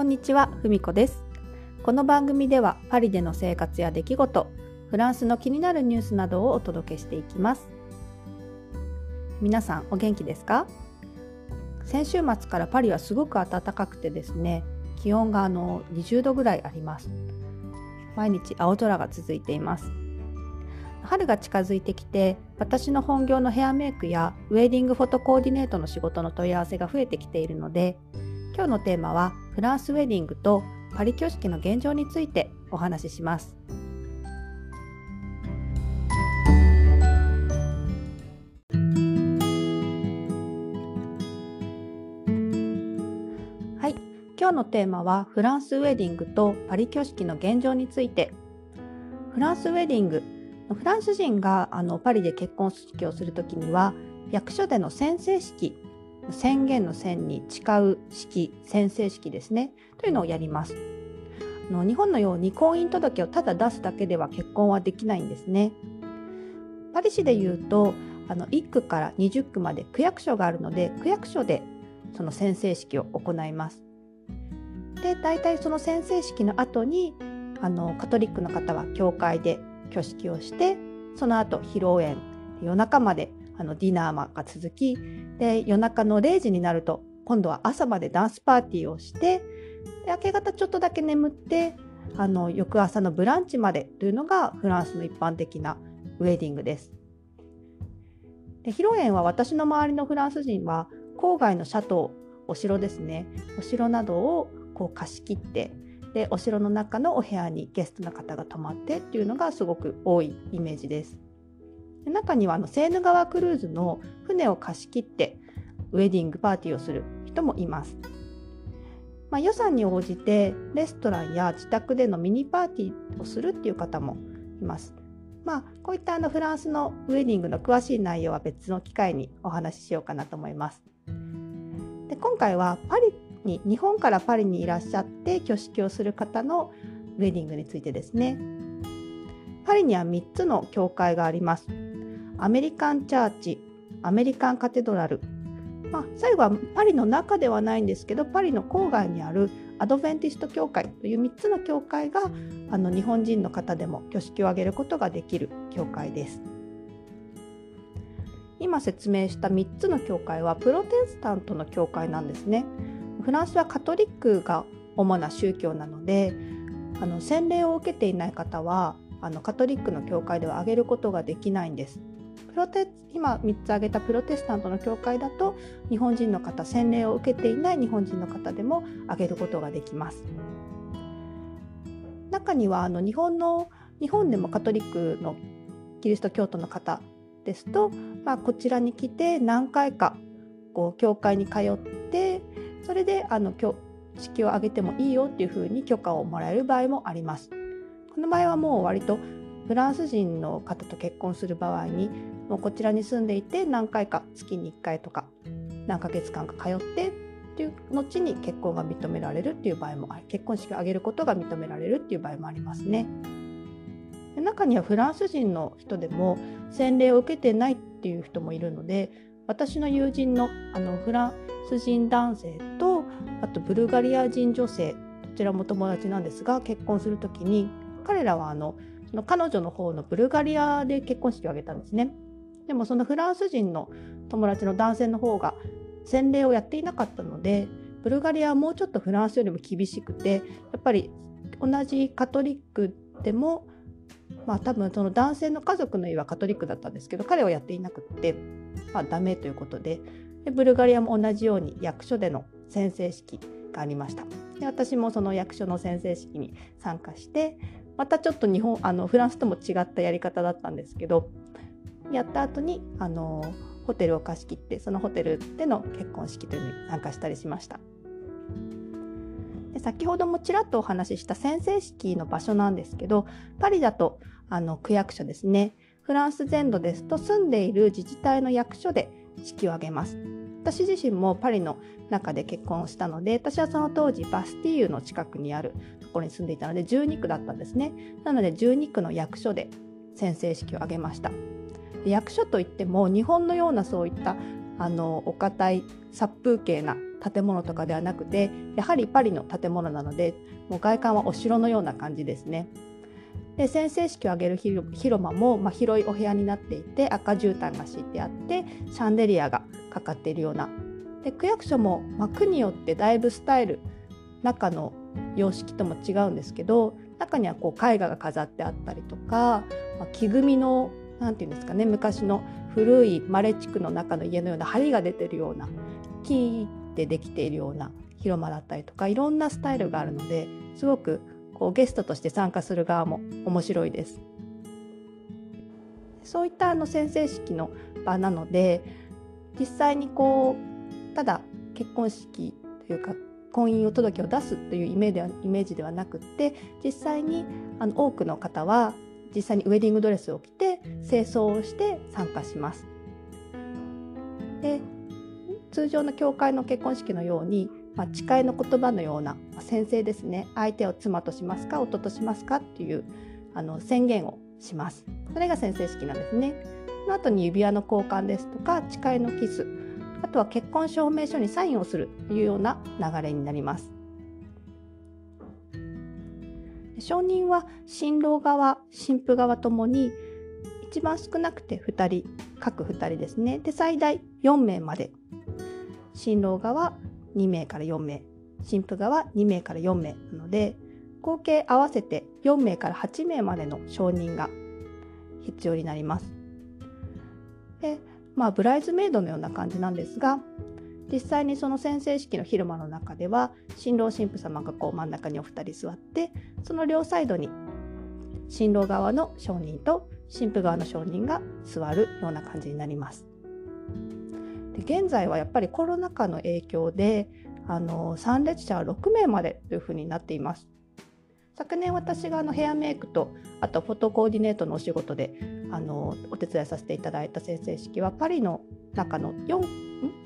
こんにちは、ふみこです。この番組ではパリでの生活や出来事、フランスの気になるニュースなどをお届けしていきます。皆さんお元気ですか？先週末からパリはすごく暖かくてですね、気温があの20度ぐらいあります。毎日青空が続いています。春が近づいてきて私の本業のヘアメイクやウェディングフォトコーディネートの仕事の問い合わせが増えてきているので今日のテーマはフランスウェディングとパリ挙式の現状についてお話しします。はい、今日のテーマはフランスウェディングとパリ挙式の現状について。フランスウェディング、フランス人があのパリで結婚式をするときには役所での宣誓式宣言の線に誓う式宣誓式ですね。というのをやります。あの日本のように婚姻届をただ出すだけでは結婚はできないんですね。パリ市でいうとあの1区から20区まで区役所があるので区役所でその宣誓式を行います。で大体その宣誓式の後にあのカトリックの方は教会で挙式をしてその後披露宴夜中まであのディナーが続きで夜中の0時になると今度は朝までダンスパーティーをしてで明け方ちょっとだけ眠ってあの翌朝のブランチまでというのがフランスの一般的なウェディングです。で披露宴は私の周りのフランス人は郊外のシャトーお城ですねお城などをこう貸し切ってでお城の中のお部屋にゲストの方が泊まってっていうのがすごく多いイメージです。中にはあのセーヌ川クルーズの船を貸し切ってウェディングパーティーをする人もいます。まあ、予算に応じてレストランや自宅でのミニパーティーをするっていう方もいます。まあ、こういったあのフランスのウェディングの詳しい内容は別の機会にお話ししようかなと思います。で今回はパリに日本からパリにいらっしゃって挙式をする方のウェディングについてですね。パリには3つの教会があります。アメリカンチャーチ、アメリカンカテドラル、まあ、最後はパリの中ではないんですけどパリの郊外にあるアドベンティスト教会という3つの教会があの日本人の方でも挙式を挙げることができる教会です。今説明した3つの教会はプロテスタントの教会なんですね。フランスはカトリックが主な宗教なのであの洗礼を受けていない方はあのカトリックの教会では挙げることができないんです。プロテ今3つ挙げたプロテスタントの教会だと日本人の方洗礼を受けていない日本人の方でも挙げることができます。中にはあの日本の日本でもカトリックのキリスト教徒の方ですと、まあ、こちらに来て何回かこう教会に通ってそれであの式を挙げてもいいよっていうふうに許可をもらえる場合もあります。この場合はもう割とフランス人の方と結婚する場合にもうこちらに住んでいて何回か月に1回とか何ヶ月間か通ってっていう後に結婚が認められるっていう場合も結婚式を挙げることが認められるっていう場合もありますね。で中にはフランス人の人でも洗礼を受けてないっていう人もいるので私の友人のあのフランス人男性とあとブルガリア人女性どちらも友達なんですが結婚する時に彼らはあのその彼女の方のブルガリアで結婚式を挙げたんですね。でもそのフランス人の友達の男性の方が洗礼をやっていなかったのでブルガリアはもうちょっとフランスよりも厳しくてやっぱり同じカトリックでもまあ多分その男性の家族の家はカトリックだったんですけど彼はやっていなくって、まあ、ダメということででブルガリアも同じように役所での宣誓式がありましたで私もその役所の宣誓式に参加してまたちょっと日本あのフランスとも違ったやり方だったんですけどやった後にあのホテルを貸し切ってそのホテルでの結婚式というのに参加したりしました。で先ほどもちらっとお話しした宣誓式の場所なんですけどパリだとあの区役所ですねフランス全土ですと住んでいる自治体の役所で式を挙げます。私自身もパリの中で結婚したので私はその当時バスティーユの近くにあるところに住んでいたので12区だったんですねなので12区の役所で宣誓式を挙げました役所といっても日本のようなそういったあのお堅い殺風景な建物とかではなくてやはりパリの建物なのでもう外観はお城のような感じですね。で先生式を挙げる広間も、まあ、広いお部屋になっていて赤絨毯が敷いてあってシャンデリアがかかっているようなで区役所も、まあ、区によってだいぶスタイル中の様式とも違うんですけど中にはこう絵画が飾ってあったりとか、まあ、木組みの何て言うんですかね昔の古いマレ地区の中の家のような梁が出てるような木でできているような広間だったりとかいろんなスタイルがあるのですごくこうゲストとして参加する側も面白いです。そういったあの先生式の場なので実際にこうただ結婚式というか婚姻届を出すというイメージではイメージではなくって実際にあの多くの方は実際にウェディングドレスを着て清掃をして参加します。で通常の教会の結婚式のようにまあ、誓いの言葉のような宣誓ですね。相手を妻としますか夫としますかっていうあの宣言をします。それが宣誓式なんですね。の後に指輪の交換ですとか誓いのキスあとは結婚証明書にサインをするというような流れになります。証人は新郎側新婦側ともに一番少なくて2人各2人ですね。で最大4名まで。新郎側2名から4名。新婦側2名から4名。なので合計合わせて4名から8名までの承認が必要になります。でまあブライズメイドのような感じなんですが実際にその宣誓式の広間の中では新郎新婦様がこう真ん中にお二人座ってその両サイドに新郎側の証人と新婦側の証人が座るような感じになります。で現在はやっぱりコロナ禍の影響であの参列者は6名までというふうになっています。昨年私があのヘアメイクとあとフォトコーディネートのお仕事であのお手伝いさせていただいた先生式はパリの中の4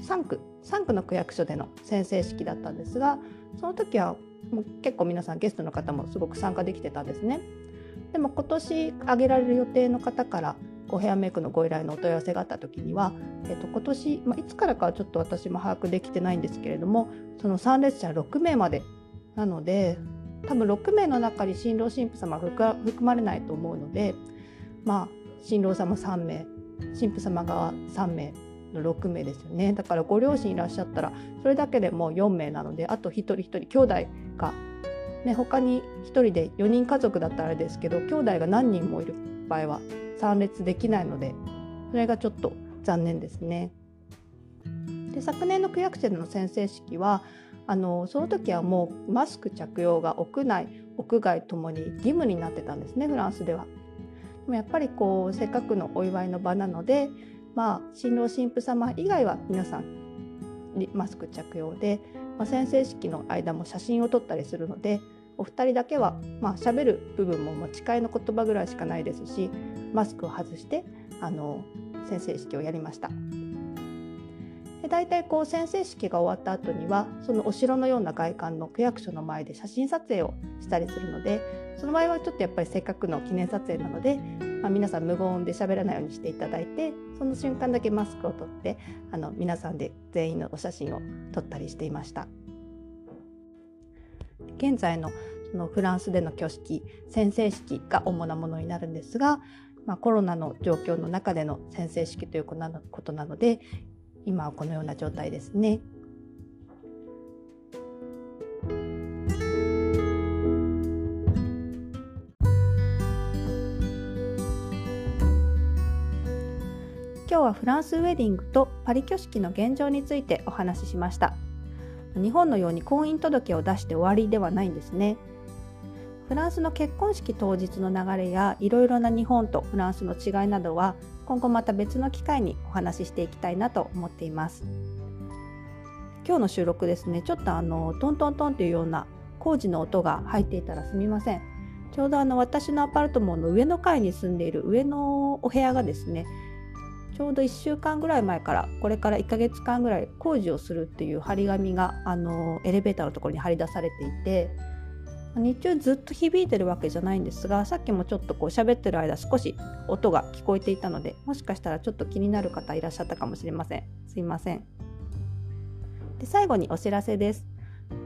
3区？3区の区役所での先生式だったんですがその時はもう結構皆さんゲストの方もすごく参加できてたんですね。でも今年挙げられる予定の方からこうヘアメイクのご依頼のお問い合わせがあった時には、えー、と今年、まあ、いつからかはちょっと私も把握できてないんですけれどもその参列者6名までなので多分6名の中に新郎新婦様含まれないと思うのでまあ新郎様3名新婦様が3名の6名ですよねだからご両親いらっしゃったらそれだけでもう4名なのであと一人一人兄弟が、ね、他に1人で4人家族だったらあれですけど兄弟が何人もいる場合は参列できないのでそれがちょっと残念ですね。で昨年の区役所での宣誓式はあのその時はもうマスク着用が屋内屋外ともに義務になってたんですねフランスでは。でもやっぱりこうせっかくのお祝いの場なので、まあ、新郎新婦様以外は皆さんマスク着用で、まあ、宣誓式の間も写真を撮ったりするのでお二人だけはまあ喋る部分も誓いの言葉ぐらいしかないですしマスクを外してあの宣誓式をやりました。で大体こう宣誓式が終わった後にはそのお城のような外観の区役所の前で写真撮影をしたりするのでその場合はちょっとやっぱりせっかくの記念撮影なので、まあ、皆さん無言で喋らないようにしていただいてその瞬間だけマスクを取ってあの皆さんで全員のお写真を撮ったりしていました。現在のそのフランスでの挙式宣誓式が主なものになるんですが、まあ、コロナの状況の中での宣誓式ということなので今はこのような状態ですね。今日はフランスウェディングとパリ挙式の現状についてお話ししました。日本のように婚姻届を出して終わりではないんですね。フランスの結婚式当日の流れやいろいろな日本とフランスの違いなどは今後また別の機会にお話ししていきたいなと思っています。今日の収録ですねちょっとあのトントントンというような工事の音が入っていたらすみません。ちょうどあの私のアパートモンの上の階に住んでいる上のお部屋がですねちょうど1週間ぐらい前からこれから1ヶ月間ぐらい工事をするっていう張り紙があのエレベーターのところに張り出されていて日中ずっと響いてるわけじゃないんですがさっきもちょっとこう喋ってる間少し音が聞こえていたのでもしかしたらちょっと気になる方いらっしゃったかもしれません。すいません。で最後にお知らせです。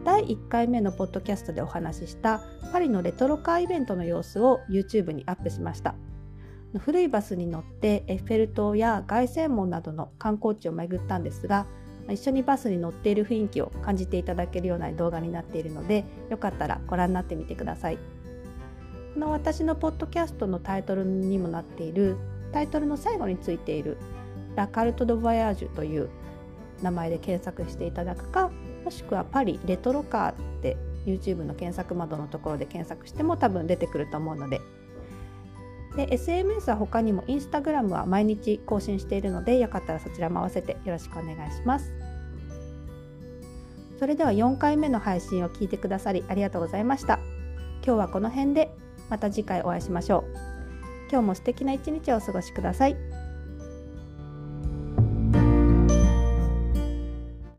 第1回目のポッドキャストでお話ししたパリのレトロカーイベントの様子を YouTube にアップしました。古いバスに乗ってエッフェル塔や凱旋門などの観光地を巡ったんですが一緒にバスに乗っている雰囲気を感じていただけるような動画になっているのでよかったらご覧になってみてください。この私のポッドキャストのタイトルにもなっているタイトルの最後についているラカルト・ド・ヴァヤージュという名前で検索していただくかもしくはパリレトロカーって YouTube の検索窓のところで検索しても多分出てくると思うのでで SMS は他にも Instagram は毎日更新しているのでよかったらそちらも合わせてよろしくお願いします。それでは4回目の配信を聞いてくださりありがとうございました。今日はこの辺でまた次回お会いしましょう。今日も素敵な一日をお過ごしください。